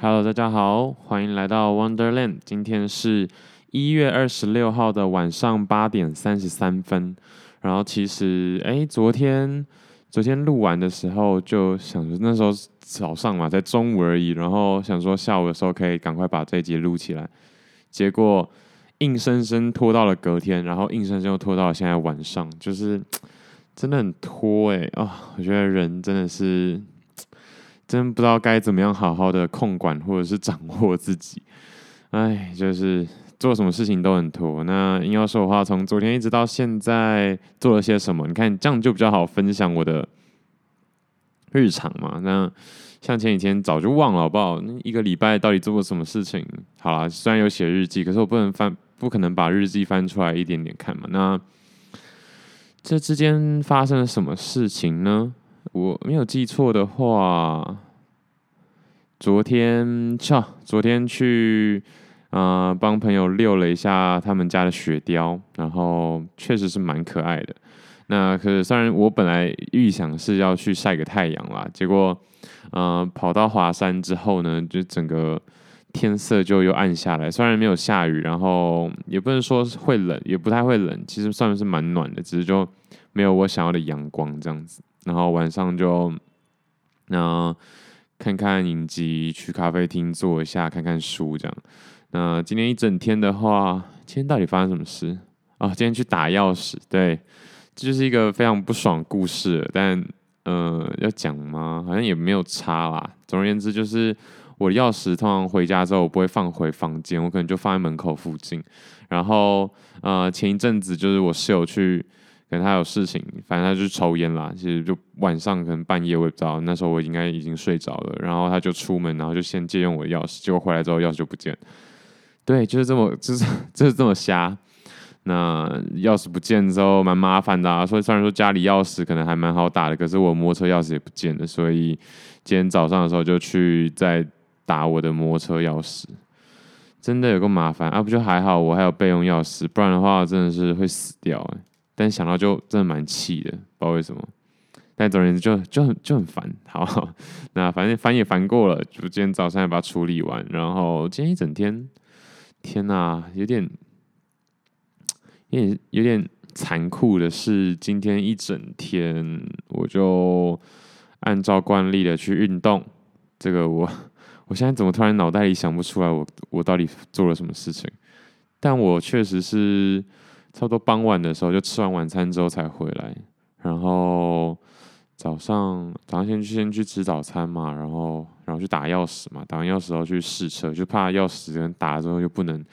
Hello，大家好，欢迎来到 Wonderland。今天是一月二十六号的晚上八点三十三分。然后其实，哎，昨天昨天录完的时候就想着，那时候早上嘛，在中午而已。然后想说下午的时候可以赶快把这一集录起来。结果硬生生拖到了隔天，然后硬生生又拖到了现在晚上，就是真的很拖哎啊、我觉得人真的是。真不知道该怎么样好好的控管或者是掌握自己，哎，就是做什么事情都很拖。那硬要说的话，从昨天一直到现在做了些什么？你看这样就比较好分享我的日常嘛。那像前几天早就忘了，好不好？一个礼拜到底做过什么事情？好啦，虽然有写日记，可是我不能翻，不可能把日记翻出来一点点看嘛。那这之间发生了什么事情呢？我没有记错的话，昨天，操，昨天去啊帮朋友遛了一下他们家的雪貂，然后确实是蛮可爱的。那可是虽然我本来预想是要去晒个太阳啦，结果，呃，跑到华山之后呢，就整个天色就又暗下来。虽然没有下雨，然后也不能说会冷，也不太会冷，其实算是蛮暖的，只是就没有我想要的阳光这样子。然后晚上就，那看看影集，去咖啡厅坐一下，看看书这样。那今天一整天的话，今天到底发生什么事啊？今天去打钥匙，对，这就是一个非常不爽故事。但呃，要讲吗？好像也没有差啦。总而言之，就是我的钥匙通常回家之后，我不会放回房间，我可能就放在门口附近。然后呃，前一阵子就是我室友去。可能他有事情，反正他就抽烟啦。其实就晚上可能半夜，我也不知道。那时候我应该已经睡着了。然后他就出门，然后就先借用我的钥匙。结果回来之后，钥匙就不见。对，就是这么，就是就是这么瞎。那钥匙不见之后，蛮麻烦的啊。所以虽然说家里钥匙可能还蛮好打的，可是我摩托车钥匙也不见了。所以今天早上的时候就去再打我的摩托车钥匙。真的有个麻烦啊，不就还好，我还有备用钥匙，不然的话真的是会死掉欸。但想到就真的蛮气的，不知道为什么。但总而言之就就很就很烦。好，那反正烦也烦过了，就今天早上也把它处理完。然后今天一整天，天哪，有点有点有点残酷的是，今天一整天我就按照惯例的去运动。这个我我现在怎么突然脑袋里想不出来我我到底做了什么事情？但我确实是。差不多傍晚的时候，就吃完晚餐之后才回来。然后早上早上先去先去吃早餐嘛，然后然后去打钥匙嘛，打完钥匙后去试车，就怕钥匙跟打了之后又不能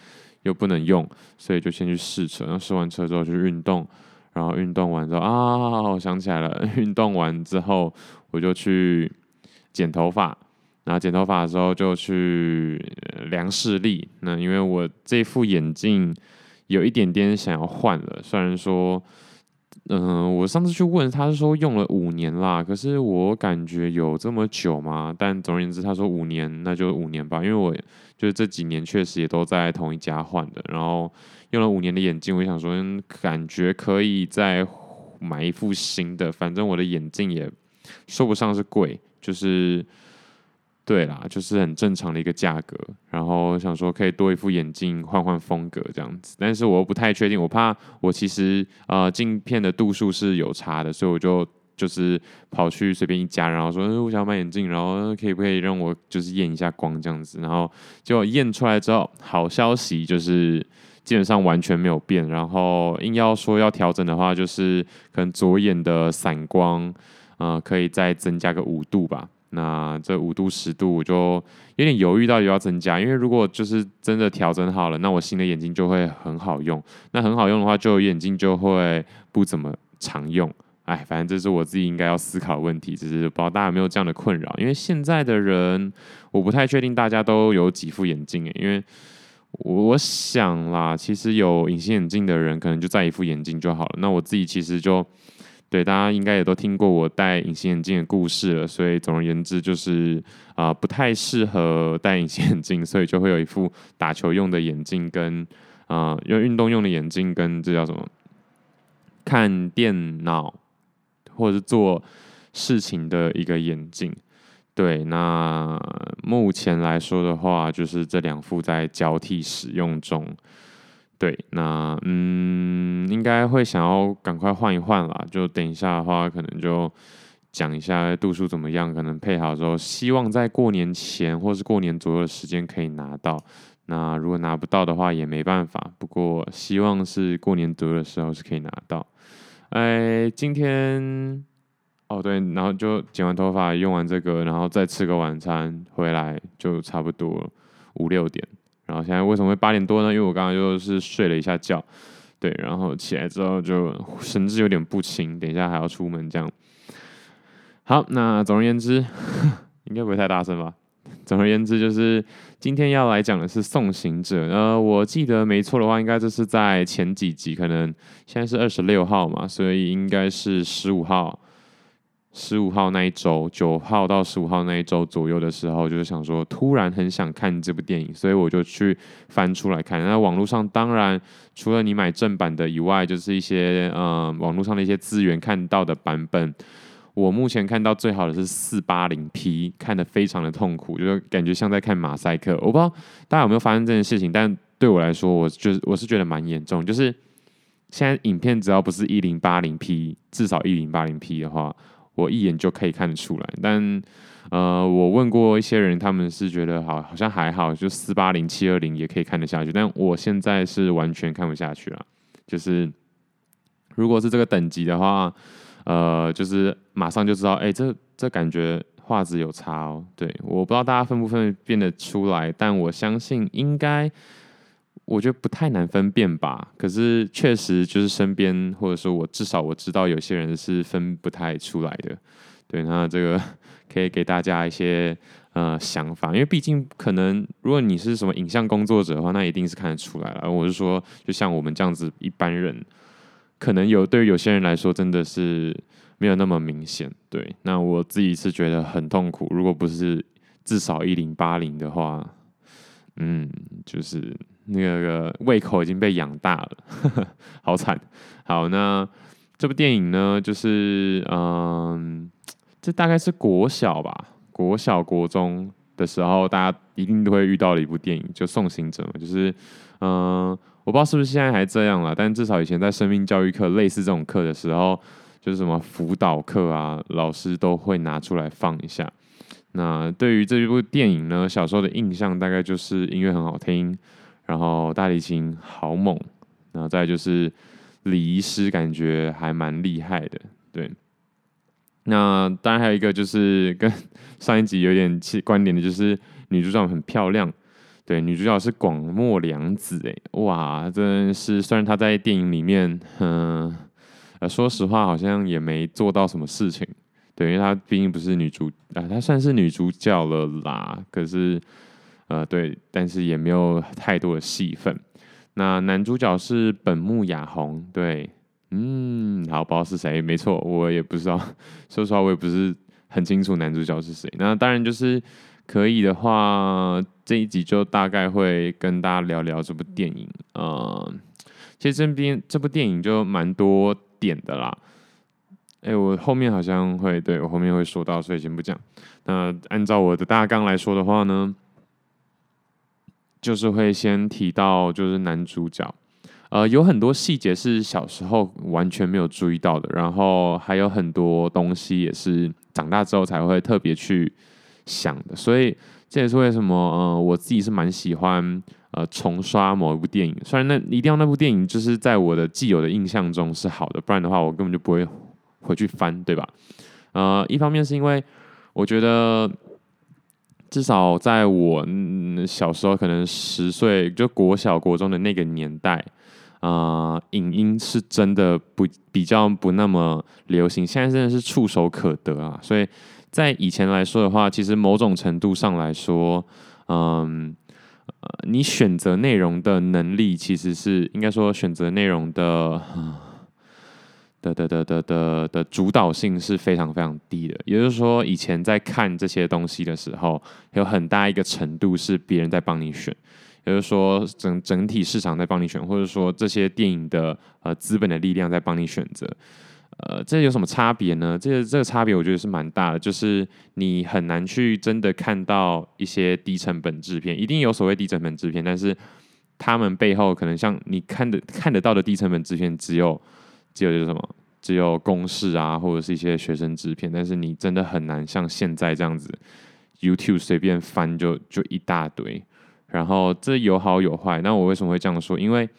又不能用，所以就先去试车。然后试完车之后去运动，然后运动完之后啊，我想起来了，运动完之后我就去剪头发，然后剪头发的时候就去量视力。那因为我这副眼镜。有一点点想要换了，虽然说，嗯、我上次去问他是说用了五年啦，可是我感觉有这么久吗？但总而言之，他说五年，那就五年吧，因为我就是这几年确实也都在同一家换的，然后用了五年的眼镜，我想说感觉可以再买一副新的，反正我的眼镜也说不上是贵，就是。对啦，就是很正常的一个价格，然后想说可以多一副眼镜换换风格这样子，但是我又不太确定，我怕我其实呃镜片的度数是有差的，所以我就就是跑去随便一家，然后说，呃，我想买眼镜，然后可以不可以让我就是验一下光这样子，然后结果验出来之后，好消息就是基本上完全没有变，然后硬要说要调整的话，就是可能左眼的散光呃可以再增加个五度吧。那这五度十度我就有点犹豫，到底要增加，因为如果就是真的调整好了，那我新的眼镜就会很好用。那很好用的话，就眼镜就会不怎么常用。哎，反正这是我自己应该要思考的问题，只是不知道大家有没有这样的困扰。因为现在的人，我不太确定大家都有几副眼镜诶，因为我想啦，其实有隐形眼镜的人可能就戴一副眼镜就好了。那我自己其实就。对，大家应该也都听过我戴隐形眼镜的故事了，所以总而言之就是啊、不太适合戴隐形眼镜，所以就会有一副打球用的眼镜跟啊，用、运动用的眼镜跟这叫什么？看电脑或者是做事情的一个眼镜。对，那目前来说的话，就是这两副在交替使用中。对，那嗯，应该会想要赶快换一换啦。就等一下的话，可能就讲一下度数怎么样，可能配好之后，希望在过年前或是过年左右的时间可以拿到。那如果拿不到的话，也没办法。不过希望是过年左右的时候是可以拿到。哎，今天哦对，然后就剪完头发，用完这个，然后再吃个晚餐，回来就差不多五六点。然后现在为什么会八点多呢？因为我刚刚就是睡了一下觉，对，然后起来之后就神志有点不清，等一下还要出门这样。好，那总而言之，应该不会太大声吧？总而言之，就是今天要来讲的是《送行者》。呃，我记得没错的话，应该这是在前几集，可能现在是二十六号嘛，所以应该是十五号。十五号那一周，九号到十五号那一周左右的时候，就是想说，突然很想看这部电影，所以我就去翻出来看。那网络上当然除了你买正版的以外，就是一些呃网络上的一些资源看到的版本。我目前看到最好的是四八零 P，看得非常的痛苦，就是感觉像在看马赛克。我不知道大家有没有发生这件事情，但对我来说，我就是我是觉得蛮严重。就是现在影片只要不是一零八零 P，至少一零八零 P 的话。我一眼就可以看得出来，但呃，我问过一些人，他们是觉得好，好像还好，就四八零七二零也可以看得下去。但我现在是完全看不下去了，就是如果是这个等级的话，呃，就是马上就知道，哎、这这感觉画质有差哦。对，我不知道大家分不分辨得出来，但我相信应该。我觉得不太难分辨吧，可是确实就是身边或者说我至少我知道有些人是分不太出来的，对，那这个可以给大家一些呃想法，因为毕竟可能如果你是什么影像工作者的话，那一定是看得出来了。我是说，就像我们这样子一般人，可能有对于有些人来说真的是没有那么明显，对。那我自己是觉得很痛苦，如果不是至少一零八零的话，嗯，就是。那个胃口已经被养大了，呵呵，好惨。好，那这部电影呢，就是嗯，这大概是国小吧，国小国中的时候，大家一定都会遇到的一部电影，就《送行者》嘛。就是嗯，我不知道是不是现在还这样了，但至少以前在生命教育课类似这种课的时候，就是什么辅导课啊，老师都会拿出来放一下。那对于这一部电影呢，小时候的印象大概就是音乐很好听。然后大提琴好猛，然后再就是礼仪师感觉还蛮厉害的，对。那当然还有一个就是跟上一集有点关联的，就是女主角很漂亮，对，女主角是广末凉子，哎，哇，真是虽然她在电影里面，嗯，呃，说实话好像也没做到什么事情，对，因为她毕竟不是女主，啊，她算是女主角了啦，可是。呃，对，但是也没有太多的戏份。那男主角是本木雅弘，对，嗯，好，不知道是谁，没错，我也不知道，说实话，我也不是很清楚男主角是谁。那当然就是可以的话，这一集就大概会跟大家聊聊这部电影。呃，其实这边这部电影就蛮多点的啦。哎，我后面好像会，对，我后面会说到，所以先不讲。那按照我的大纲来说的话呢，就是会先提到，就是男主角，呃，有很多细节是小时候完全没有注意到的，然后还有很多东西也是长大之后才会特别去想的，所以这也是为什么，呃，我自己是蛮喜欢呃重刷某一部电影，虽然那一定要那部电影就是在我的既有的印象中是好的，不然的话我根本就不会回去翻，对吧？呃，一方面是因为我觉得。至少在我嗯小时候，可能十岁就国小国中的那个年代，啊、影音是真的不比较不那么流行，现在真的是触手可得啊。所以在以前来说的话，其实某种程度上来说，嗯，你选择内容的能力其实是应该说选择内容的。的的的的的的主导性是非常非常低的，也就是说，以前在看这些东西的时候，有很大一个程度是别人在帮你选，也就是说，整整体市场在帮你选，或者说这些电影的呃资本的力量在帮你选择。呃，这有什么差别呢？这个这个差别我觉得是蛮大的，就是你很难去真的看到一些低成本制片，一定有所谓低成本制片，但是他们背后可能像你看的看得到的低成本制片，只有只有就是什么，只有公式啊，或者是一些学生制片，但是你真的很难像现在这样子，YouTube 随便翻就就一大堆，然后这有好有坏。那我为什么会这样说？因为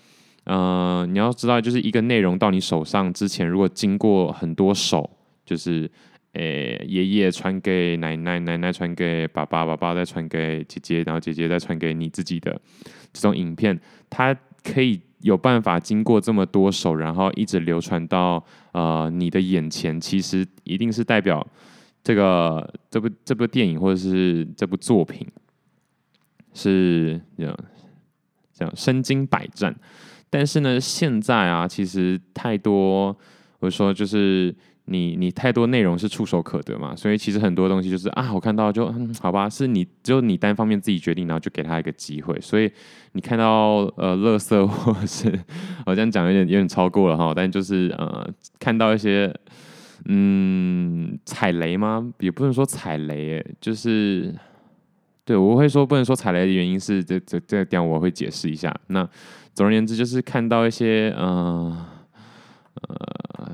呃，你要知道，就是一个内容到你手上之前，如果经过很多手，就是，诶，爷爷传给奶奶，奶奶传给爸爸，爸爸再传给姐姐，然后姐姐再传给你自己的这种影片，它可以有办法经过这么多手，然后一直流传到呃你的眼前，其实一定是代表这个这部这部电影或者是这部作品是这样这样身经百战。但是呢，现在啊，其实太多，我说就是你你太多内容是触手可得嘛，所以其实很多东西就是啊，我看到就，好吧，是你只有你单方面自己决定，然后就给他一个机会。所以你看到呃，垃圾或是我这样讲有点有点超过了哈，但就是呃，看到一些嗯踩雷吗？也不能说踩雷，就是对我会说不能说踩雷的原因是这这这点我会解释一下那。总而言之，就是看到一些呃呃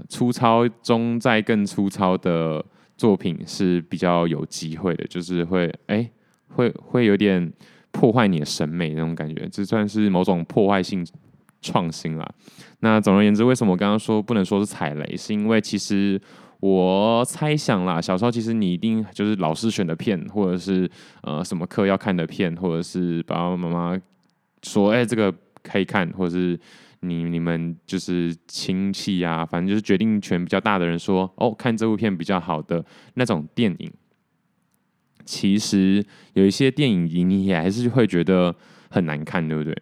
粗糙中再更粗糙的作品是比较有机会的，就是会哎、会会有点破坏你的审美那种感觉，这算是某种破坏性创新啦。那总而言之，为什么我刚刚说不能说是踩雷？是因为其实我猜想啦，小时候其实你一定就是老师选的片，或者是呃什么课要看的片，或者是爸爸妈妈说哎、这个。可以看，或者是你你们就是亲戚啊，反正就是决定权比较大的人说哦，看这部片比较好的那种电影。其实有一些电影你也还是会觉得很难看，对不对？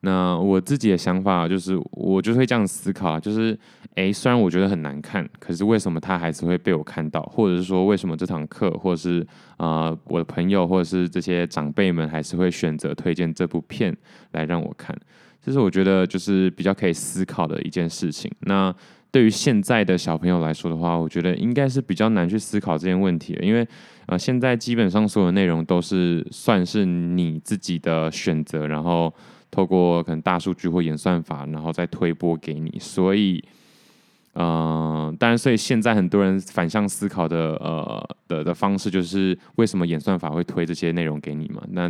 那我自己的想法就是，我就会这样思考，就是诶，虽然我觉得很难看，可是为什么他还是会被我看到？或者是说，为什么这堂课，或者是啊、我的朋友，或者是这些长辈们，还是会选择推荐这部片来让我看？这是我觉得就是比较可以思考的一件事情。那对于现在的小朋友来说的话，我觉得应该是比较难去思考这件问题的，因为呃，现在基本上所有内容都是算是你自己的选择，然后透过可能大数据或演算法，然后再推播给你。所以，嗯、呃，当然，所以现在很多人反向思考的呃的的方式，就是为什么演算法会推这些内容给你嘛？那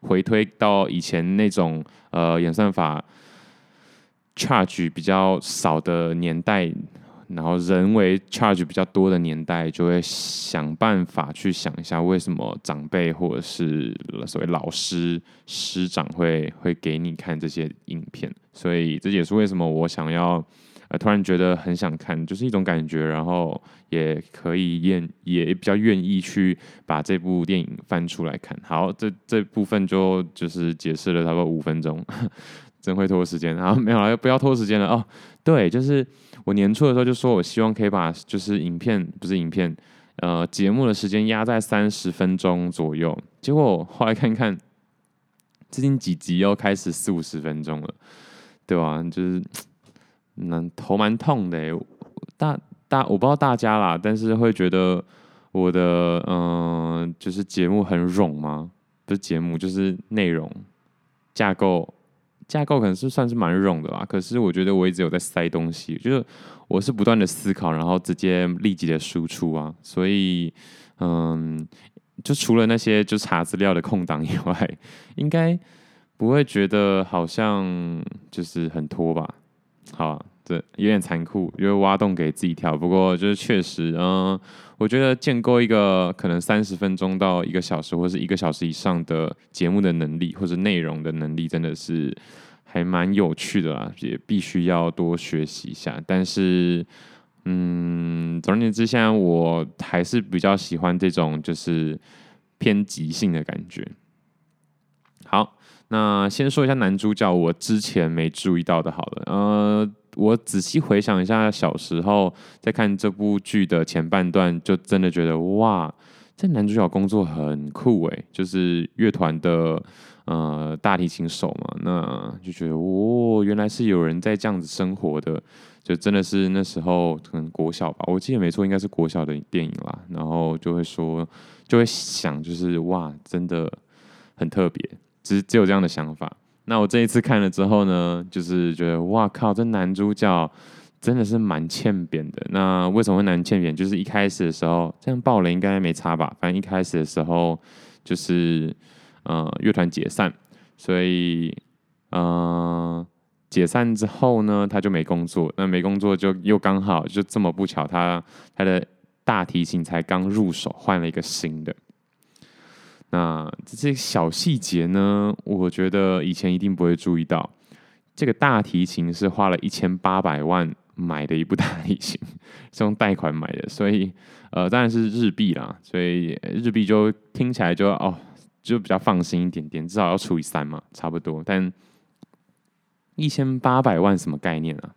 回推到以前那种呃演算法 charge 比较少的年代，然后人为 charge 比较多的年代，就会想办法去想一下，为什么长辈或者是所谓老师师长会会给你看这些影片，所以这也是为什么我想要。呃，突然觉得很想看，就是一种感觉，然后也可以愿也比较愿意去把这部电影翻出来看。好，这这部分就就是解释了差不多五分钟，真会拖时间。然后没有了，不要拖时间了哦。对，就是我年初的时候就说我希望可以把就是影片不是影片，呃，节目的时间压在三十分钟左右。结果后来看看，最近几集又开始四五十分钟了，对吧？就是。那头蛮痛的，大大我不知道大家啦，但是会觉得我的嗯、就是节目很冗吗？不是节目，就是内容架构架构可能是算是蛮冗的啦。可是我觉得我一直有在塞东西，就是我是不断的思考，然后直接立即的输出啊。所以嗯，就除了那些就查资料的空档以外，应该不会觉得好像就是很拖吧。好，对有点残酷，因为挖洞给自己跳。不过就是确实，嗯，我觉得建构一个可能三十分钟到一个小时，或是一个小时以上的节目的能力，或者内容的能力，真的是还蛮有趣的啦，也必须要多学习一下。但是，嗯，总而言之，现在我还是比较喜欢这种就是偏即兴的感觉。好。那先说一下男主角，我之前没注意到的，好了，呃，我仔细回想一下小时候在看这部剧的前半段，就真的觉得哇，这男主角工作很酷诶，就是乐团的呃大提琴手嘛，那就觉得哦，原来是有人在这样子生活的，就真的是那时候可能国小吧，我记得没错，应该是国小的电影啦。然后就会说，就会想，就是哇，真的很特别，只只有这样的想法。那我这一次看了之后呢，就是觉得哇靠，这男主角真的是蛮欠扁的。那为什么会难欠扁？就是一开始的时候，这样爆雷应该没差吧？反正一开始的时候就是呃乐团解散，所以呃。解散之后呢，他就没工作。那没工作就又刚好就这么不巧，他他的大提琴才刚入手，换了一个新的。那这些小细节呢，我觉得以前一定不会注意到。这个大提琴是花了一千八百万买的一部 大提琴，是用贷款买的，所以呃当然是日币啦，所以日币就听起来就哦就比较放心一点点，至少要除以三嘛，差不多，但。一千八百万什么概念啊？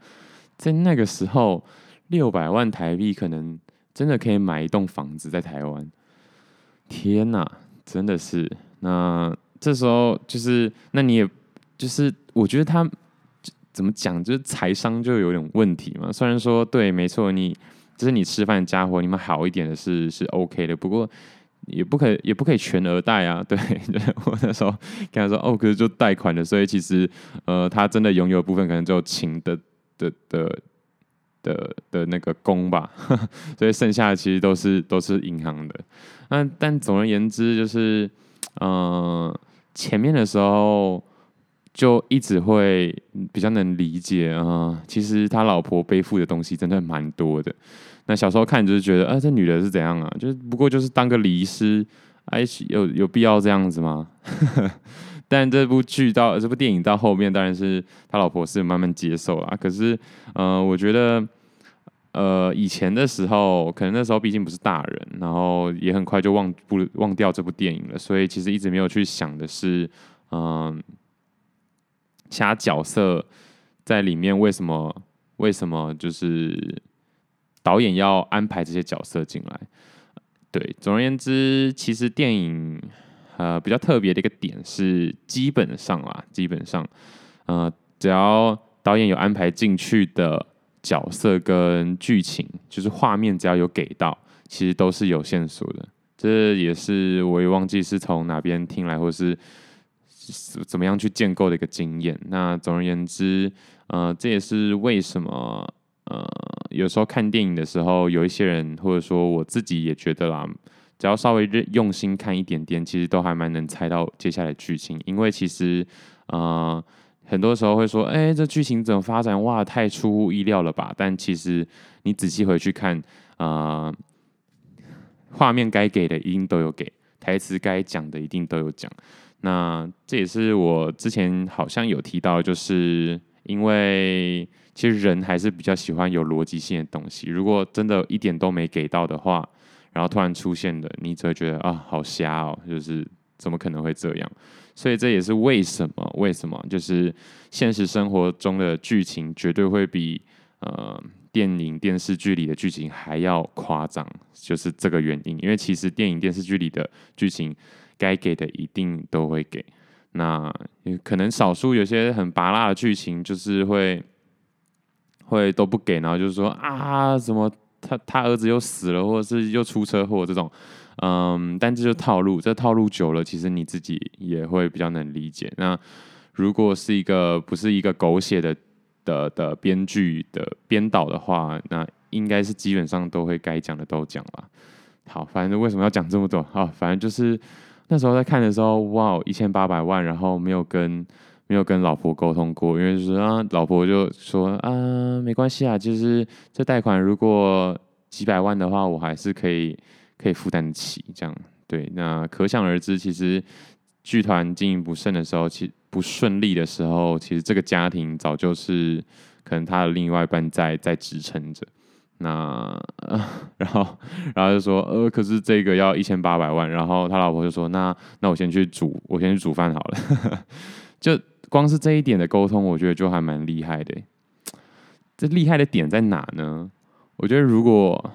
在那个时候，六百万台币可能真的可以买一栋房子在台湾。天哪，真的是！那这时候就是，那你也就是，我觉得他怎么讲，就是财商就有点问题嘛。虽然说对，没错，你就是你吃饭的家伙，你们好一点的是是 OK 的，不过。也不可以，也不可以全额贷啊！对，我那时候跟他说，哦，可是就贷款的，所以其实，呃，他真的拥有的部分可能只有琴的的的的的那个工吧，所以剩下的其实都是都是银行的。那但总而言之，就是，呃，前面的时候就一直会比较能理解啊，其实他老婆背负的东西真的蛮多的。那小时候看就是觉得，啊，这女的是怎样啊？就是不过就是当个礼师，哎，有有必要这样子吗？但这部剧到这部电影到后面，当然是他老婆是慢慢接受了。可是，呃，我觉得，呃，以前的时候，可能那时候毕竟不是大人，然后也很快就忘不忘掉这部电影了，所以其实一直没有去想的是，嗯、其他角色在里面为什么为什么就是。导演要安排这些角色进来，对，总而言之，其实电影呃比较特别的一个点是，基本上啊，基本上，呃，只要导演有安排进去的角色跟剧情，就是画面只要有给到，其实都是有线索的。这也是我也忘记是从哪边听来，或是怎么样去建构的一个经验。那总而言之，呃，这也是为什么。呃，有时候看电影的时候，有一些人或者说我自己也觉得啦，只要稍微用心看一点点，其实都还蛮能猜到接下来剧情。因为其实，呃，很多时候会说，哎，这剧情怎么发展？哇，太出乎意料了吧？但其实你仔细回去看，呃，画面该给的一定都有给，台词该讲的一定都有讲。那这也是我之前好像有提到，就是因为。其实人还是比较喜欢有逻辑性的东西。如果真的一点都没给到的话，然后突然出现的，你只会觉得啊，好瞎哦，就是怎么可能会这样？所以这也是为什么？为什么？就是现实生活中的剧情绝对会比呃电影电视剧里的剧情还要夸张，就是这个原因。因为其实电影电视剧里的剧情该给的一定都会给，那可能少数有些很拔辣的剧情就是会。会都不给，然后就是说啊，怎么他他儿子又死了，或者是又出车祸这种，嗯，但这就套路，这套路久了，其实你自己也会比较能理解。那如果是一个不是一个狗血的的的编剧的编导的话，那应该是基本上都会该讲的都讲了。好，反正为什么要讲这么多？好，反正就是那时候在看的时候，哇，一千八百万，然后没有跟。没有跟老婆沟通过，因为就是啊，老婆就说啊，没关系啊，就是这贷款如果几百万的话，我还是可以可以负担得起。这样对，那可想而知，其实剧团经营不顺的时候，其不顺利的时候，其实这个家庭早就是可能他的另外一半在在支撑着。那然后然后就说呃，可是这个要一千八百万，然后他老婆就说那那我先去煮，我先去煮饭好了，就。光是这一点的沟通，我觉得就还蛮厉害的。这厉害的点在哪呢？我觉得如果，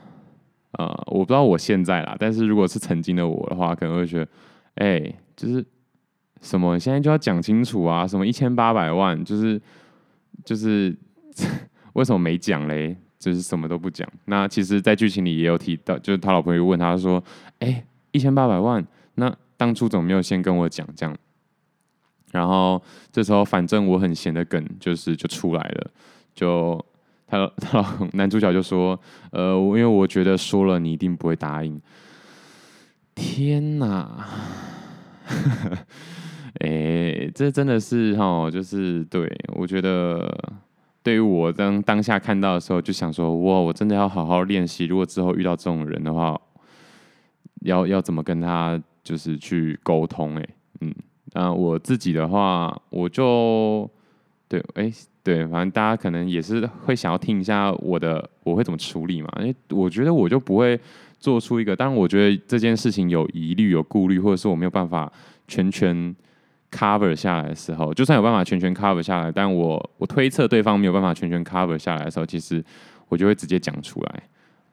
呃，我不知道我现在啦，但是如果是曾经的我的话，可能会觉得，哎，就是什么现在就要讲清楚啊，什么一千八百万，就是就是，为什么没讲嘞？就是什么都不讲。那其实，在剧情里也有提到，就是他老婆又问他说：“哎，一千八百万，那当初怎么没有先跟我讲这样？”然后这时候，反正我很闲的梗就是就出来了，就他他 男主角就说：“呃，因为我觉得说了你一定不会答应。”天哪！哎，这真的是哈，就是对我觉得。对于我当当下看到的时候，就想说哇，我真的要好好练习。如果之后遇到这种人的话，要要怎么跟他就是去沟通？哎，嗯，那我自己的话，我就对，哎，对，反正大家可能也是会想要听一下我的，我会怎么处理嘛？因为我觉得我就不会做出一个，当然我觉得这件事情有疑虑、有顾虑，或者是我没有办法全全。cover 下来的时候，就算有办法全全 cover 下来，但我我推测对方没有办法全全 cover 下来的时候，其实我就会直接讲出来。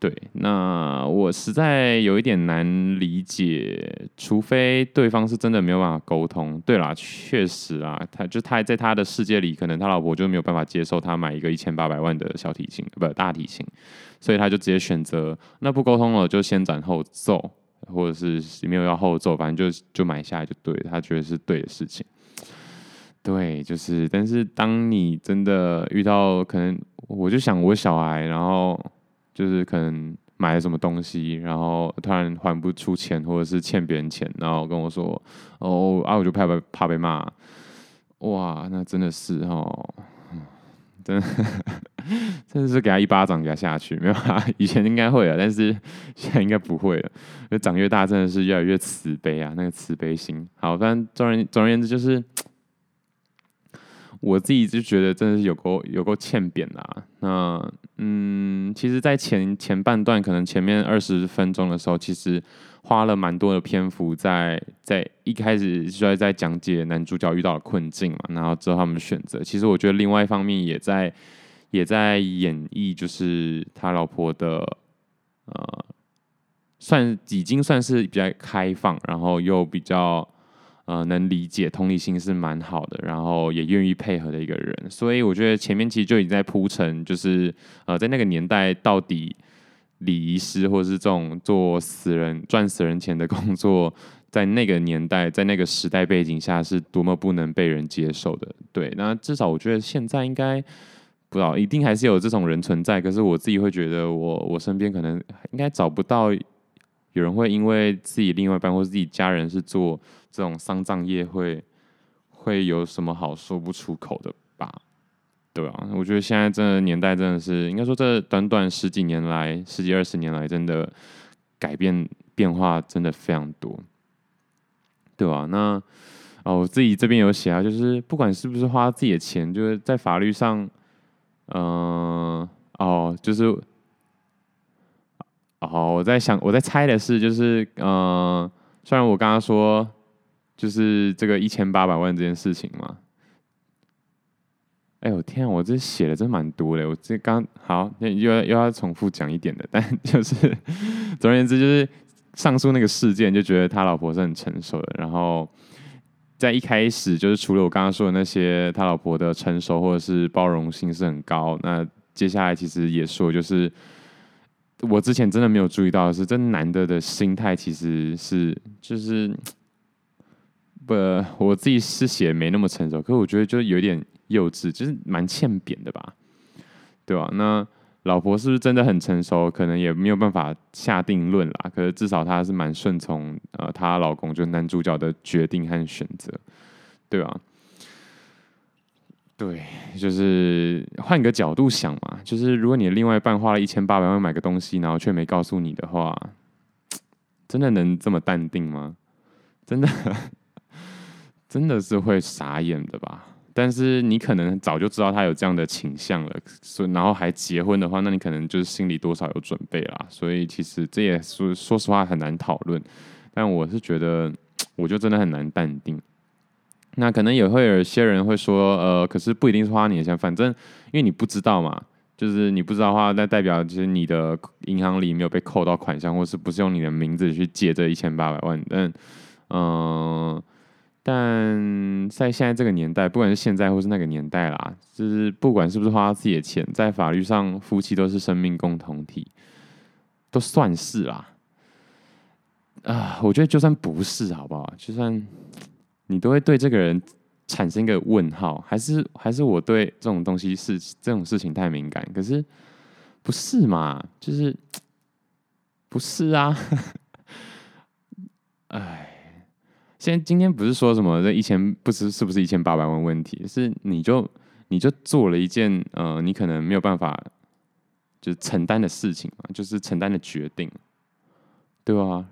对，那我实在有一点难理解，除非对方是真的没有办法沟通。对啦，确实啊，他就他在他的世界里，可能他老婆就没有办法接受他买一个一千八百万的小提琴，不大提琴，所以他就直接选择那不沟通了，就先斩后奏。或者是没有要后奏，反正就就买下来就对，他觉得是对的事情。对，就是，但是当你真的遇到可能，我就想我小孩，然后就是可能买了什么东西，然后突然还不出钱，或者是欠别人钱，然后跟我说，哦啊，我就怕被怕被骂，哇，那真的是哦。真的，真的是给他一巴掌给他下去，没有啊？以前应该会啊，但是现在应该不会了。就长越大，真的是越来越慈悲啊，那个慈悲心。好，反正总而总而言之，就是我自己就觉得真的是有够有够欠扁啦。那嗯，其实，在前前半段，可能前面二十分钟的时候，其实。花了蛮多的篇幅在在一开始就在讲解男主角遇到的困境嘛，然后之后他们选择。其实我觉得另外一方面也在也在演绎，就是他老婆的呃，算已经算是比较开放，然后又比较呃能理解，同理心是蛮好的，然后也愿意配合的一个人。所以我觉得前面其实就已经在铺陈，就是呃在那个年代到底。礼仪师，或是这种做死人赚死人钱的工作，在那个年代，在那个时代背景下，是多么不能被人接受的。对，那至少我觉得现在应该不知道，一定还是有这种人存在。可是我自己会觉得，我我身边可能应该找不到有人会因为自己另外一半或自己家人是做这种丧葬业，会会有什么好说不出口的吧。对啊，我觉得现在这年代真的是，应该说这短短十几年来，十几二十年来，真的改变变化真的非常多，对吧？那哦，我自己这边有写啊，就是不管是不是花自己的钱，就是在法律上，嗯、哦，就是，哦，我在想，我在猜的是，就是，嗯、虽然我刚刚说，就是这个一千八百万这件事情嘛。哎呦天，我这写的真蛮多的。我这刚好那又要又要重复讲一点的，但就是总而言之，就是上述那个事件，就觉得他老婆是很成熟的。然后在一开始，就是除了我刚刚说的那些，他老婆的成熟或者是包容性是很高。那接下来其实也说，就是我之前真的没有注意到的是，这男的的心态其实是就是不，我自己是写没那么成熟，可是我觉得就有点。幼稚就是蛮欠扁的吧，对吧？那老婆是不是真的很成熟？可能也没有办法下定论啦。可是至少她是蛮顺从呃，她老公就男主角的决定和选择，对吧？对，就是换个角度想嘛，就是如果你的另外一半花了一千八百万买个东西，然后却没告诉你的话，真的能这么淡定吗？真的，真的是会傻眼的吧？但是你可能早就知道他有这样的倾向了，所以然后还结婚的话，那你可能就是心里多少有准备啦。所以其实这也说说实话很难讨论。但我是觉得，我就真的很难淡定。那可能也会有一些人会说，呃，可是不一定是花你的钱，反正因为你不知道嘛，就是你不知道的话，那代表就是你的银行里没有被扣到款项，或是不是用你的名字去借这一千八百万？但嗯。但在现在这个年代，不管是现在或是那个年代啦，就是不管是不是花自己的钱，在法律上，夫妻都是生命共同体，都算是啦。啊，我觉得就算不是，好不好？就算你都会对这个人产生一个问号，还是还是我对这种东西是这种事情太敏感？可是不是嘛？就是不是啊？哎。现在今天不是说什么这一千不知是不是一千八百万问题，是你就你就做了一件呃你可能没有办法就承担的事情嘛，就是承担的决定，对吧？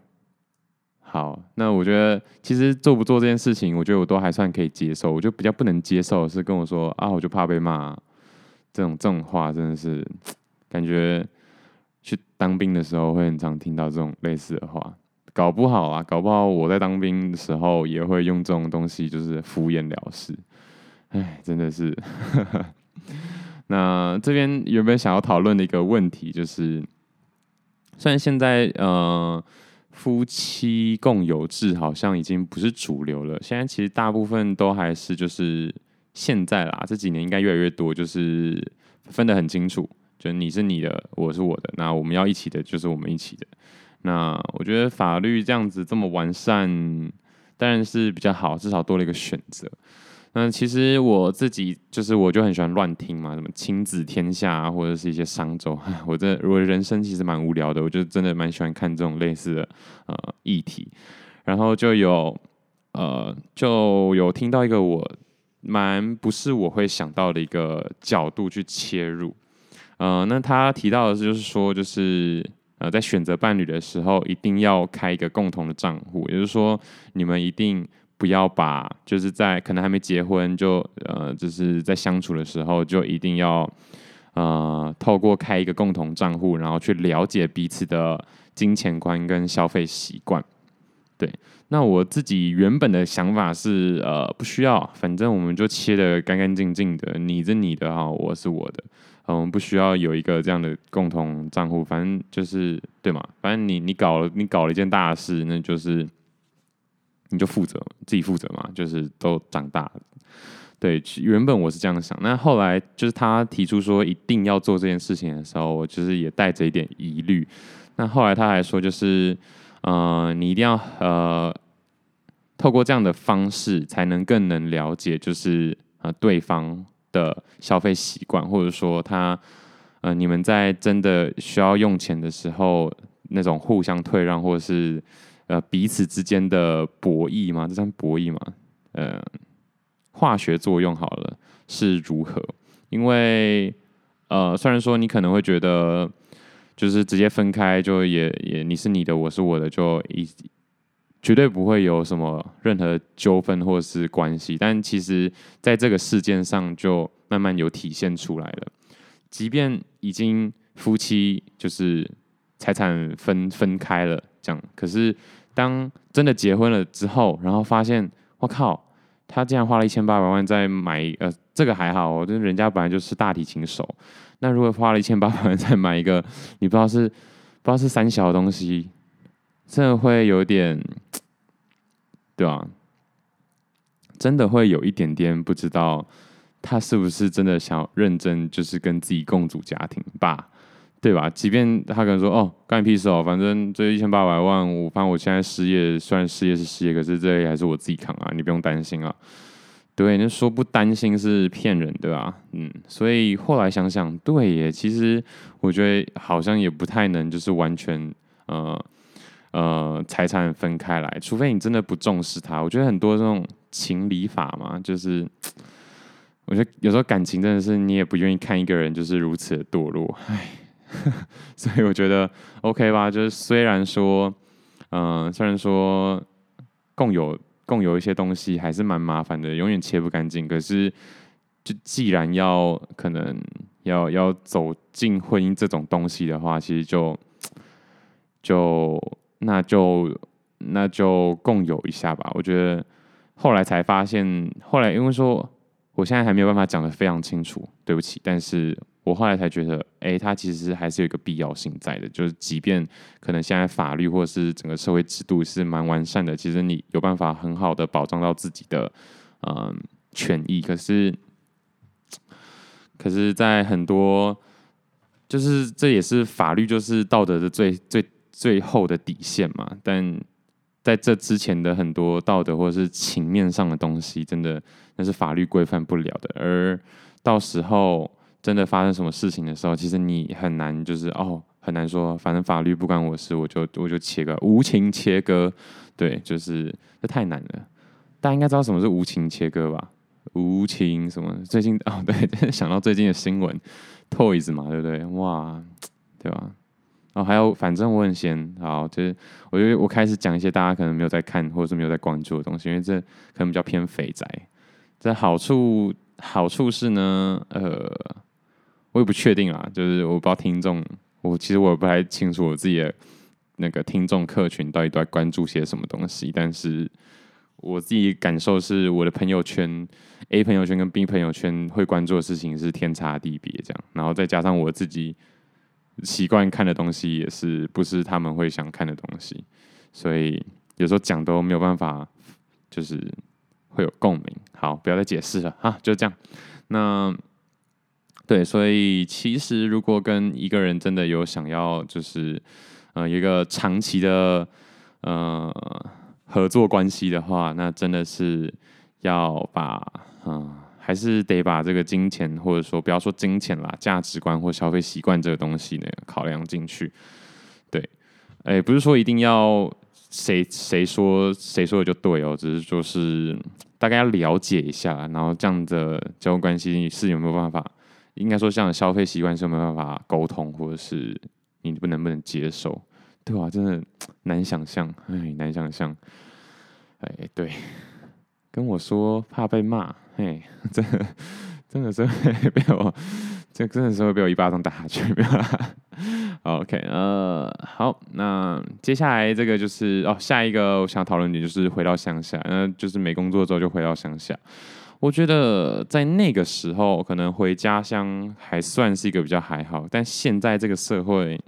好，那我觉得其实做不做这件事情，我觉得我都还算可以接受。我就比较不能接受的是跟我说啊，我就怕被骂这种这种话，真的是感觉去当兵的时候会很常听到这种类似的话。搞不好啊，搞不好我在当兵的时候也会用这种东西，就是敷衍了事。哎，真的是。那这边有没有想要讨论的一个问题，就是虽然现在呃夫妻共有制好像已经不是主流了，现在其实大部分都还是就是现在啦，这几年应该越来越多，就是分得很清楚，就你是你的，我是我的，那我们要一起的，就是我们一起的。那我觉得法律这样子这么完善，当然是比较好，至少多了一个选择。那其实我自己就是，我就很喜欢乱听嘛，什么亲子天下啊，或者是一些商周。我这我人生其实蛮无聊的，我就真的蛮喜欢看这种类似的呃议题。然后就有呃就有听到一个我蛮不是我会想到的一个角度去切入。呃，那他提到的是，就是说就是。呃，在选择伴侣的时候，一定要开一个共同的账户，也就是说，你们一定不要把就是在可能还没结婚就呃，就是在相处的时候，就一定要呃，透过开一个共同账户，然后去了解彼此的金钱观跟消费习惯。对，那我自己原本的想法是，呃，不需要，反正我们就切的干干净净的，你是你的哈，我是我的。我们不需要有一个这样的共同账户，反正就是对嘛，反正你你搞了你搞了一件大事，那就是你就负责自己负责嘛，就是都长大。对，原本我是这样想，那后来就是他提出说一定要做这件事情的时候，我就是也带着一点疑虑。那后来他还说，就是呃，你一定要呃，透过这样的方式，才能更能了解，就是呃对方。的消费习惯，或者说他，呃，你们在真的需要用钱的时候，那种互相退让，或者是呃彼此之间的博弈吗？这算博弈吗？呃，化学作用好了是如何？因为呃，虽然说你可能会觉得，就是直接分开就也也你是你的，我是我的，就一。绝对不会有什么任何纠纷或是关系，但其实在这个事件上就慢慢有体现出来了。即便已经夫妻就是财产分分开了，这样，可是当真的结婚了之后，然后发现我靠，他竟然花了一千八百万在买呃，这个还好，就是人家本来就是大提琴手，那如果花了一千八百万再买一个，你不知道是不知道是三小的东西。真的会有点，对吧？真的会有一点点不知道他是不是真的想认真，就是跟自己共组家庭吧，对吧？即便他可能说哦，干你屁事哦，反正这一千八百万，我反正我现在失业，虽然失业是失业，可是这里还是我自己扛啊，你不用担心啊。对，那说不担心是骗人对吧，嗯，所以后来想想，对耶，其实我觉得好像也不太能，就是完全呃。呃，财产分开来，除非你真的不重视他。我觉得很多这种情理法嘛，就是我觉得有时候感情真的是你也不愿意看一个人就是如此的堕落，唉，所以我觉得 OK 吧。就是虽然说，嗯、虽然说共有共有一些东西还是蛮麻烦的，永远切不干净。可是，就既然要可能要要走进婚姻这种东西的话，其实就就。那就那就共有一下吧。我觉得后来才发现，后来因为说我现在还没有办法讲得非常清楚，对不起。但是我后来才觉得，哎、欸，它其实还是有一个必要性在的。就是即便可能现在法律或是整个社会制度是蛮完善的，其实你有办法很好的保障到自己的嗯权益。可是，可是在很多，就是这也是法律就是道德的最最最后的底线嘛。但在这之前的很多道德或者是情面上的东西，真的那是法律规范不了的。而到时候。真的发生什么事情的时候，其实你很难，就是哦，很难说，反正法律不关我事，我就我就切割，无情切割，对，就是这太难了。大家应该知道什么是无情切割吧？无情什么？最近哦，对，想到最近的新闻，Toys 嘛，对不对？哇，对吧？哦，还有，反正我很闲，好，就是我觉得我开始讲一些大家可能没有在看或者是没有在关注的东西，因为这可能比较偏肥宅。这好处好处是呢，呃。我也不确定啊，就是我不知道听众，我其实我不太清楚我自己的那个听众客群到底都在关注些什么东西，但是我自己感受是我的朋友圈 A 朋友圈跟 B 朋友圈会关注的事情是天差地别这样，然后再加上我自己习惯看的东西也是不是他们会想看的东西，所以有时候讲都没有办法，就是会有共鸣。好，不要再解释了啊，就这样，那。对，所以其实如果跟一个人真的有想要，就是呃一个长期的呃合作关系的话，那真的是要把嗯、还是得把这个金钱，或者说不要说金钱啦，价值观或消费习惯这个东西呢考量进去。对，哎，不是说一定要谁谁说谁说的就对哦，只是说是大概要了解一下，然后这样的交往关系是有没有办法。应该说，这样的消费习惯是没办法沟通，或者是你不能不能接受，对吧？真的难想象，哎，难想象，哎，对，跟我说怕被骂，嘿，真的真的是被我，这真的是会被我一巴掌打下去，OK，呃，好，那接下来这个就是哦，下一个我想讨论点就是回到乡下，那就是没工作之后就回到乡下。我觉得在那个时候，可能回家乡还算是一个比较还好，但现在这个社会，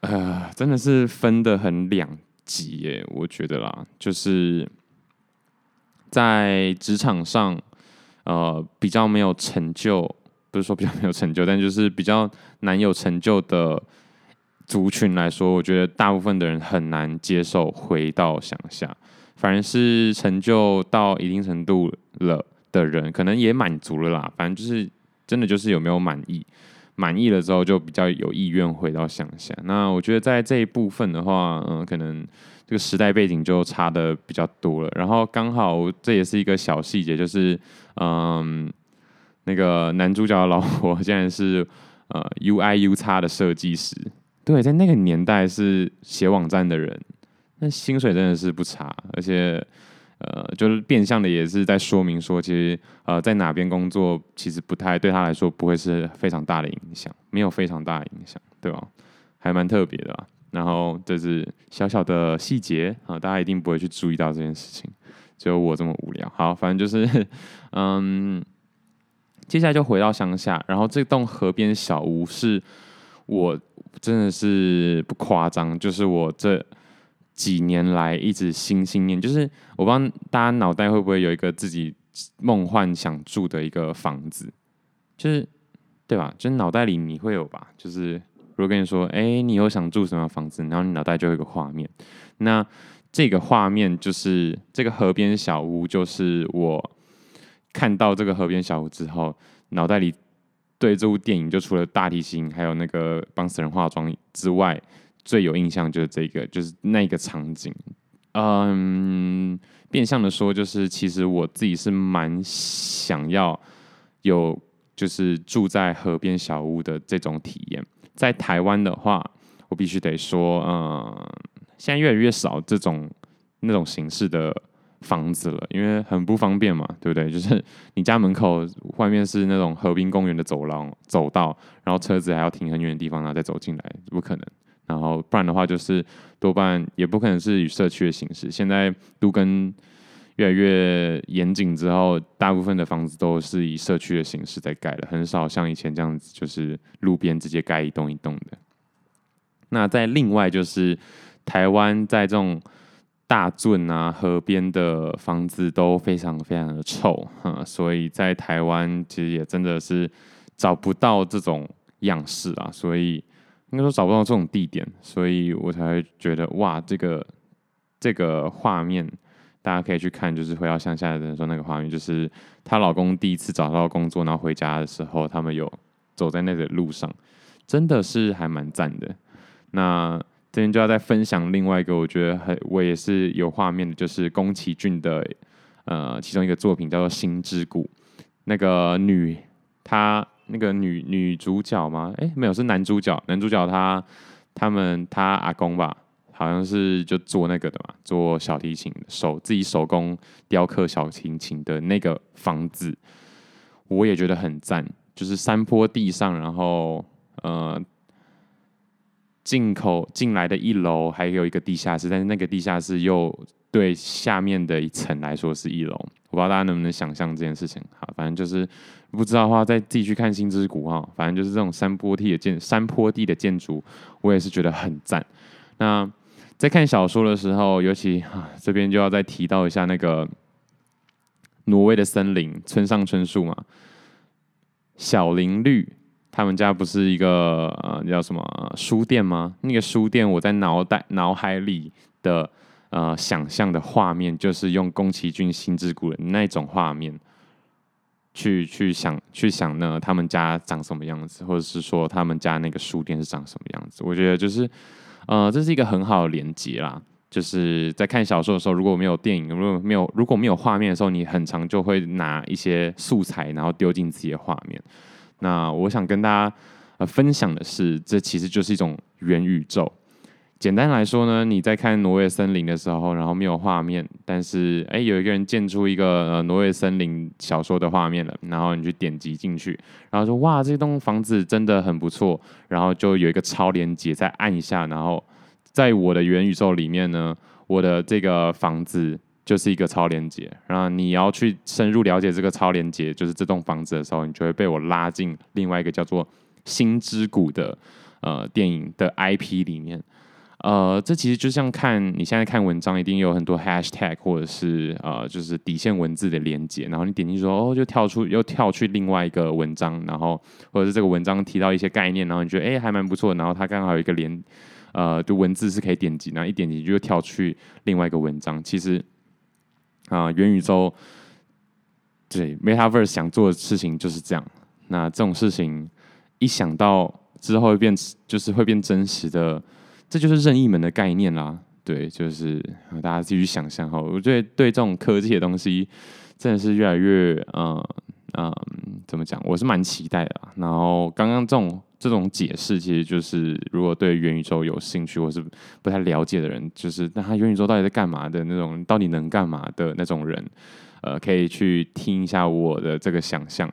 呃，真的是分得很两极耶。我觉得啦，就是在职场上，呃，比较没有成就，不是说比较没有成就，但就是比较难有成就的族群来说，我觉得大部分的人很难接受回到乡下。反而是成就到一定程度了的人，可能也满足了啦。反正就是真的就是有没有满意，满意了之后就比较有意愿回到乡下。那我觉得在这一部分的话，嗯，可能这个时代背景就差的比较多了。然后刚好这也是一个小细节，就是嗯，那个男主角的老婆竟然是呃 UI UX 的设计师，对，在那个年代是写网站的人。那薪水真的是不差，而且，呃，就是变相的也是在说明说，其实，呃，在哪边工作其实不太对他来说不会是非常大的影响，没有非常大的影响，对吧？还蛮特别的。然后这是小小的细节啊，大家一定不会去注意到这件事情，只有我这么无聊。好，反正就是，嗯，接下来就回到乡下，然后这栋河边小屋是我真的是不夸张，就是我这。几年来一直心心念，就是我不知道大家脑袋会不会有一个自己梦幻想住的一个房子，就是对吧？就是脑袋里你会有吧？就是如果跟你说，哎，你有想住什么房子，然后你脑袋就有一个画面。那这个画面就是这个河边小屋，就是我看到这个河边小屋之后，脑袋里对这部电影就除了大提琴还有那个帮死人化妆之外。最有印象就是这个，就是那个场景。嗯，变相的说，就是其实我自己是蛮想要有，就是住在河边小屋的这种体验。在台湾的话，我必须得说，嗯，现在越来越少这种那种形式的房子了，因为很不方便嘛，对不对？就是你家门口外面是那种河滨公园的走廊、走道，然后车子还要停很远的地方，然后再走进来，不可能。然后不然的话，就是多半也不可能是与社区的形式。现在都跟越越来越严谨之后，大部分的房子都是以社区的形式在盖了，很少像以前这样子，就是路边直接盖一栋一栋的。那在另外就是台湾在这种大圳啊、河边的房子都非常非常的臭哈，所以在台湾其实也真的是找不到这种样式啊，所以应该说找不到这种地点，所以我才会觉得哇，这个这个画面大家可以去看，就是回到乡下的人说那个画面，就是她老公第一次找到工作，然后回家的时候，他们有走在那个路上，真的是还蛮赞的。那这边就要再分享另外一个，我觉得很我也是有画面的，就是宫崎骏的呃其中一个作品叫做《心之谷》，那个女她那个女女主角吗？哎，没有，是男主角。男主角他他们他阿公吧，好像是就做那个的嘛，做小提琴手自己手工雕刻小提琴的那个房子，我也觉得很赞，就是山坡地上，然后呃。进口进来的一楼还有一个地下室，但是那个地下室又对下面的一层来说是一楼，我不知道大家能不能想象这件事情。好，反正就是不知道的话，再自己去看《星之谷》哈。反正就是这种山坡地的建山坡地的建筑，我也是觉得很赞。那在看小说的时候，尤其啊这边就要再提到一下那个挪威的森林，村上春树嘛，小林绿。他们家不是一个呃叫什么书店吗？那个书店我在脑袋脑海里的呃想象的画面，就是用宫崎骏《心之谷》的那种画面去去想去想呢，他们家长什么样子，或者是说他们家那个书店是长什么样子？我觉得就是呃这是一个很好的连接啦。就是在看小说的时候，如果没有电影，如果没有如果没有画面的时候，你很常就会拿一些素材，然后丢进自己的画面。那我想跟大家呃分享的是，这其实就是一种元宇宙。简单来说呢，你在看挪威森林的时候，然后没有画面，但是哎，有一个人建出一个呃挪威森林小说的画面了，然后你去点击进去，然后说哇，这栋房子真的很不错，然后就有一个超连接，再按一下，然后在我的元宇宙里面呢，我的这个房子。就是一个超连接，然后你要去深入了解这个超连接，就是这栋房子的时候，你就会被我拉进另外一个叫做《心之谷》的呃电影的 IP 里面。呃，这其实就像看你现在看文章，一定有很多 hashtag 或者是呃就是底线文字的连接，然后你点进去说哦，就跳出又跳去另外一个文章，然后或者是这个文章提到一些概念，然后你觉得哎还蛮不错，然后它刚好有一个连呃就文字是可以点击，然后一点击就跳去另外一个文章，其实。啊，元宇宙，对，Metaverse 想做的事情就是这样。那这种事情一想到之后会变，就是会变真实的，这就是任意门的概念啦。对，就是大家继续想象哈。我觉得对这种科技的东西，真的是越来越，嗯嗯，怎么讲？我是蛮期待的。然后刚刚这种。这种解释其实就是，如果对元宇宙有兴趣或是不太了解的人，就是那他元宇宙到底在干嘛的那种，到底能干嘛的那种人，呃，可以去听一下我的这个想象，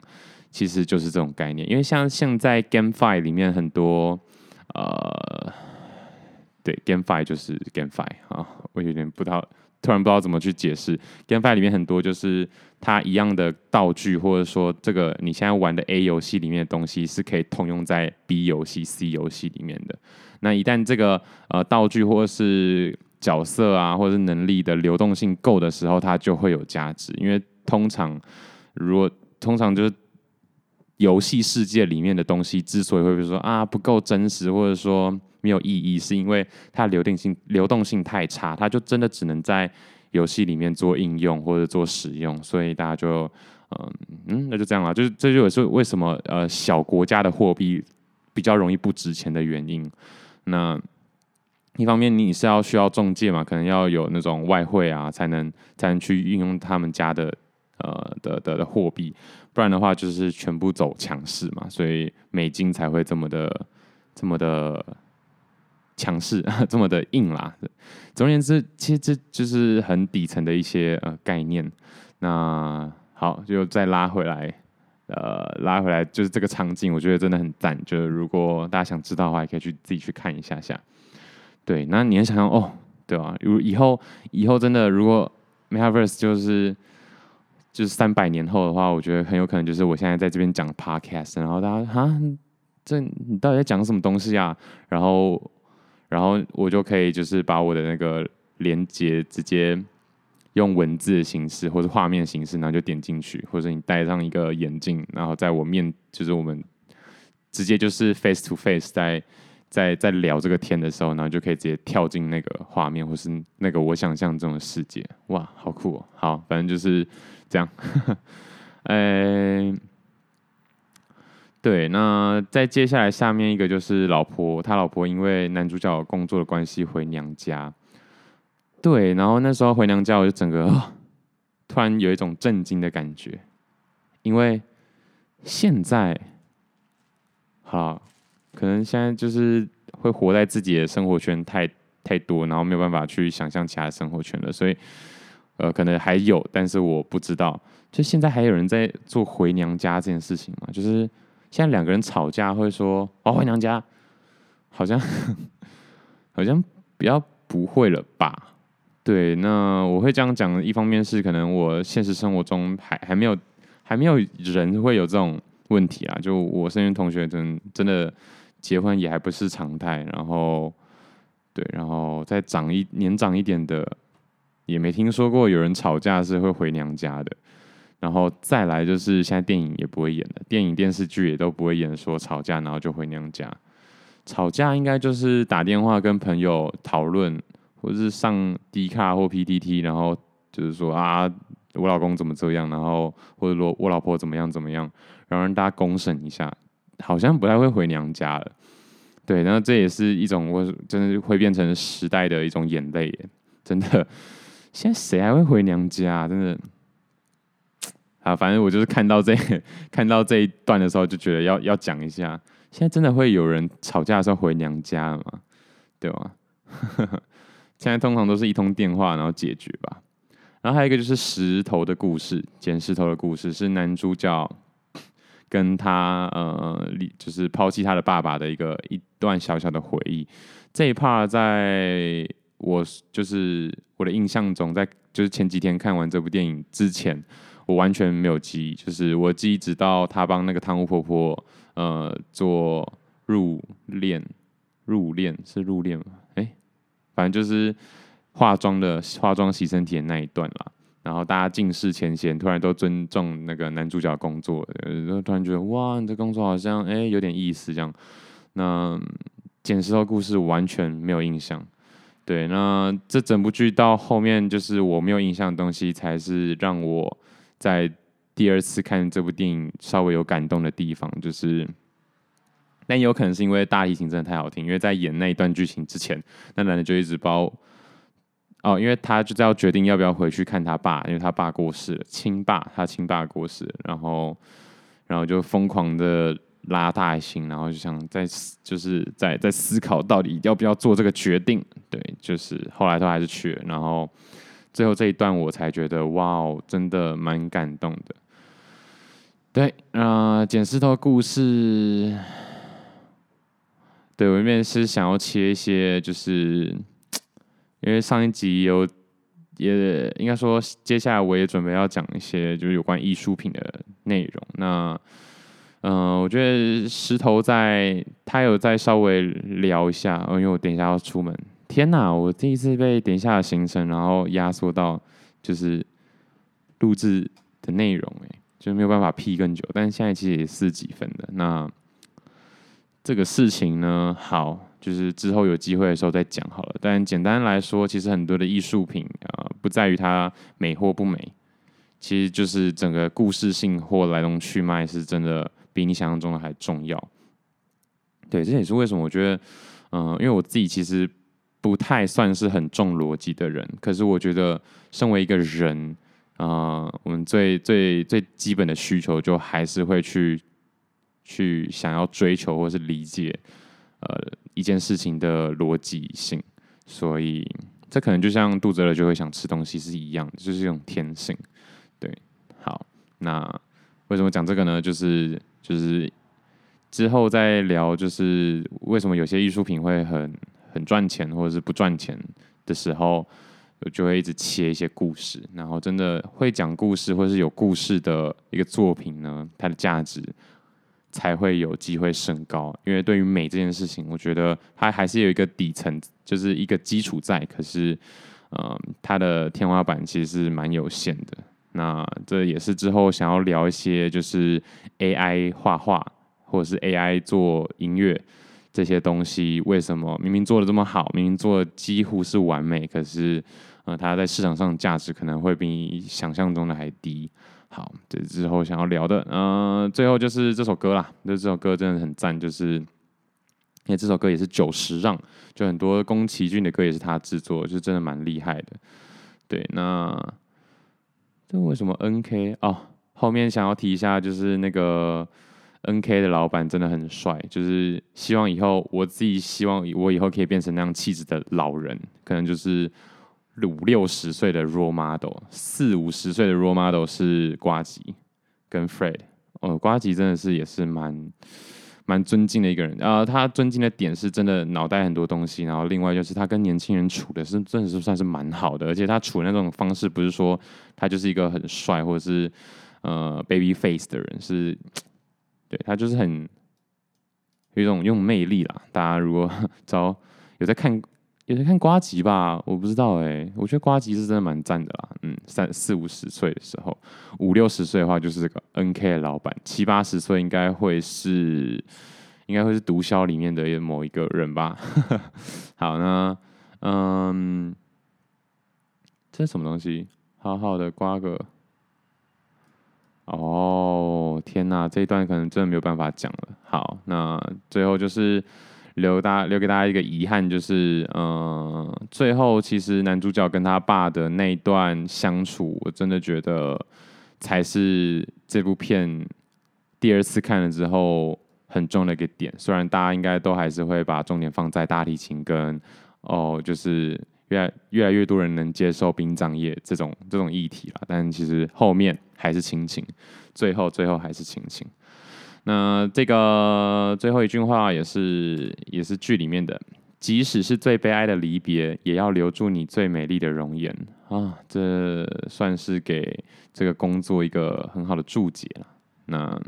其实就是这种概念。因为像像在 GameFi 里面很多，呃，对，GameFi 就是 GameFi 啊，我有点不知道。突然不知道怎么去解释，GameFi 里面很多就是它一样的道具，或者说这个你现在玩的 A 游戏里面的东西是可以通用在 B 游戏、C 游戏里面的。那一旦这个呃道具或者是角色啊，或者是能力的流动性够的时候，它就会有价值。因为通常如果通常就是游戏世界里面的东西之所以会说啊不够真实，或者说。没有意义，是因为它流动性流动性太差，它就真的只能在游戏里面做应用或者做使用，所以大家就嗯嗯，那就这样了。就是这就是为什么呃小国家的货币比较容易不值钱的原因。那一方面你是要需要中介嘛，可能要有那种外汇啊，才能才能去运用他们家的呃的的的货币，不然的话就是全部走强势嘛，所以美金才会这么的这么的。强势 这么的硬啦，总而言之，其实这就是很底层的一些呃概念。那好，就再拉回来，呃，拉回来就是这个场景，我觉得真的很赞。就是如果大家想知道的话，也可以去自己去看一下下。对，那你也想想哦，对吧？如以后以后真的如果 Metaverse 就是就是三百年后的话，我觉得很有可能就是我现在在这边讲 Podcast，然后大家哈，这你到底在讲什么东西啊？然后然后我就可以就是把我的那个连接直接用文字的形式或者画面形式，然后就点进去，或者你戴上一个眼镜，然后在我面就是我们直接就是 face to face 在。在在聊这个天的时候，然后就可以直接跳进那个画面，或是那个我想象中的世界。哇，好酷哦！好，反正就是这样。嗯、对，那再接下来下面一个就是老婆，他老婆因为男主角工作的关系回娘家。对，然后那时候回娘家，我就整个突然有一种震惊的感觉，因为现在，好。可能现在就是会活在自己的生活圈太太多，然后没有办法去想象其他生活圈了，所以呃，可能还有，但是我不知道。就现在还有人在做回娘家这件事情吗？就是现在两个人吵架会说“哦，回娘家”，好像 好像比较不会了吧？对，那我会这样讲，一方面是可能我现实生活中还还没有还没有人会有这种问题啊，就我身边同学真真的。结婚也还不是常态，然后，对，然后再长一年长一点的，也没听说过有人吵架是会回娘家的。然后再来就是现在电影也不会演了，电影电视剧也都不会演说吵架然后就回娘家。吵架应该就是打电话跟朋友讨论，或者是上 D 卡或 PTT，然后就是说啊，我老公怎么这样，然后或者说我老婆怎么样怎么样，然后让大家公审一下。好像不太会回娘家了，对，然后这也是一种我真的会变成时代的一种眼泪，真的，现在谁还会回娘家？真的，啊，反正我就是看到这 看到这一段的时候，就觉得要要讲一下，现在真的会有人吵架的时候回娘家了吗？对吧？现在通常都是一通电话然后解决吧。然后还有一个就是石头的故事，捡石头的故事是男主角。跟他呃，就是抛弃他的爸爸的一个一段小小的回忆。这一 part 在我就是我的印象中，在就是前几天看完这部电影之前，我完全没有记忆。就是我记忆直到他帮那个汤屋婆婆呃做入殓，入殓是入殓吗？哎、反正就是化妆的化妆洗身体的那一段啦。然后大家尽释前嫌，突然都尊重那个男主角工作，呃，突然觉得哇，你这工作好像哎有点意思这样。那捡石头故事完全没有印象，对，那这整部剧到后面就是我没有印象的东西，才是让我在第二次看这部电影稍微有感动的地方，就是，但有可能是因为大提琴真的太好听，因为在演那一段剧情之前，那男的就一直包。哦，因为他就要决定要不要回去看他爸，因为他爸过世了，亲爸，他亲爸过世了，然后，然后就疯狂的拉大提，然后就想在就是在在思考到底要不要做这个决定，对，就是后来都还是去了，然后最后这一段我才觉得哇哦，真的蛮感动的。对，啊、呃，捡石头故事，对，我这边是想要切一些就是。因为上一集有，也应该说，接下来我也准备要讲一些就是有关艺术品的内容。那，嗯、我觉得石头在他有在稍微聊一下，因为我等一下要出门。天哪，我第一次被等一下的行程，然后压缩到就是录制的内容，哎，就没有办法 P 更久。但是现在其实也四几分的，那这个事情呢，好。就是之后有机会的时候再讲好了。但简单来说，其实很多的艺术品啊、不在于它美或不美，其实就是整个故事性或来龙去脉是真的比你想象中的还重要。对，这也是为什么我觉得，嗯、因为我自己其实不太算是很重逻辑的人，可是我觉得身为一个人啊、我们最最最基本的需求就还是会去去想要追求或是理解。呃，一件事情的逻辑性，所以这可能就像肚子饿就会想吃东西是一样，就是一种天性。对，好，那为什么讲这个呢？就是就是之后再聊，就是为什么有些艺术品会很很赚钱，或者是不赚钱的时候，我就会一直切一些故事，然后真的会讲故事或是有故事的一个作品呢，它的价值才会有机会升高。因为对于美这件事情，我觉得它还是有一个底层，就是一个基础在，可是，嗯，它的天花板其实是蛮有限的。那这也是之后想要聊一些，就是 AI 画画或者是 AI 做音乐。这些东西为什么明明做的这么好，明明做的几乎是完美，可是，呃，它在市场上价值可能会比你想象中的还低。好，这之后想要聊的，嗯、最后就是这首歌啦，就这首歌真的很赞，就是因为这首歌也是久石让，就很多宫崎骏的歌也是他制作，就真的蛮厉害的。对，那这为什么 NK 哦？后面想要提一下，就是那个。N K 的老板真的很帅，就是希望以后我自己希望我以后可以变成那样气质的老人，可能就是五六十岁的 role model，四五十岁的 role model 是瓜吉跟 Fred，哦，瓜吉真的是也是蛮蛮尊敬的一个人，呃，他尊敬的点是真的脑袋很多东西，然后另外就是他跟年轻人处的是真的是算是蛮好的，而且他处的那种方式不是说他就是一个很帅或者是呃 baby face 的人是。对，他就是很有一种用魅力啦。大家如果 找有在看有在看瓜吉吧，我不知道哎、我觉得瓜吉是真的蛮赞的啦。嗯，三四五十岁的时候，五六十岁的话就是这个 NK 的老板，七八十岁应该会是应该会是毒枭里面的某一个人吧。好，呢嗯，这是什么东西？好好的刮个。哦，天哪，这一段可能真的没有办法讲了。好，那最后就是留大留给大家一个遗憾，就是嗯、最后其实男主角跟他爸的那一段相处，我真的觉得才是这部片第二次看了之后很重的一个点。虽然大家应该都还是会把重点放在大提琴跟哦，就是。越来越来越多人能接受殡葬业这种这种议题了，但其实后面还是亲情，最后最后还是亲情。那这个最后一句话也是也是剧里面的，即使是最悲哀的离别，也要留住你最美丽的容颜啊！这算是给这个工作一个很好的注解了。那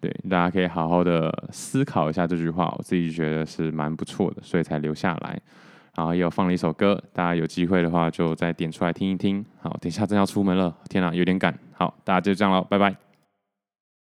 对大家可以好好的思考一下这句话，我自己觉得是蛮不错的，所以才留下来。然后也有放了一首歌，大家有机会的话就再点出来听一听。好，等一下真要出门了，天哪，有点赶。好，大家就这样了，拜拜。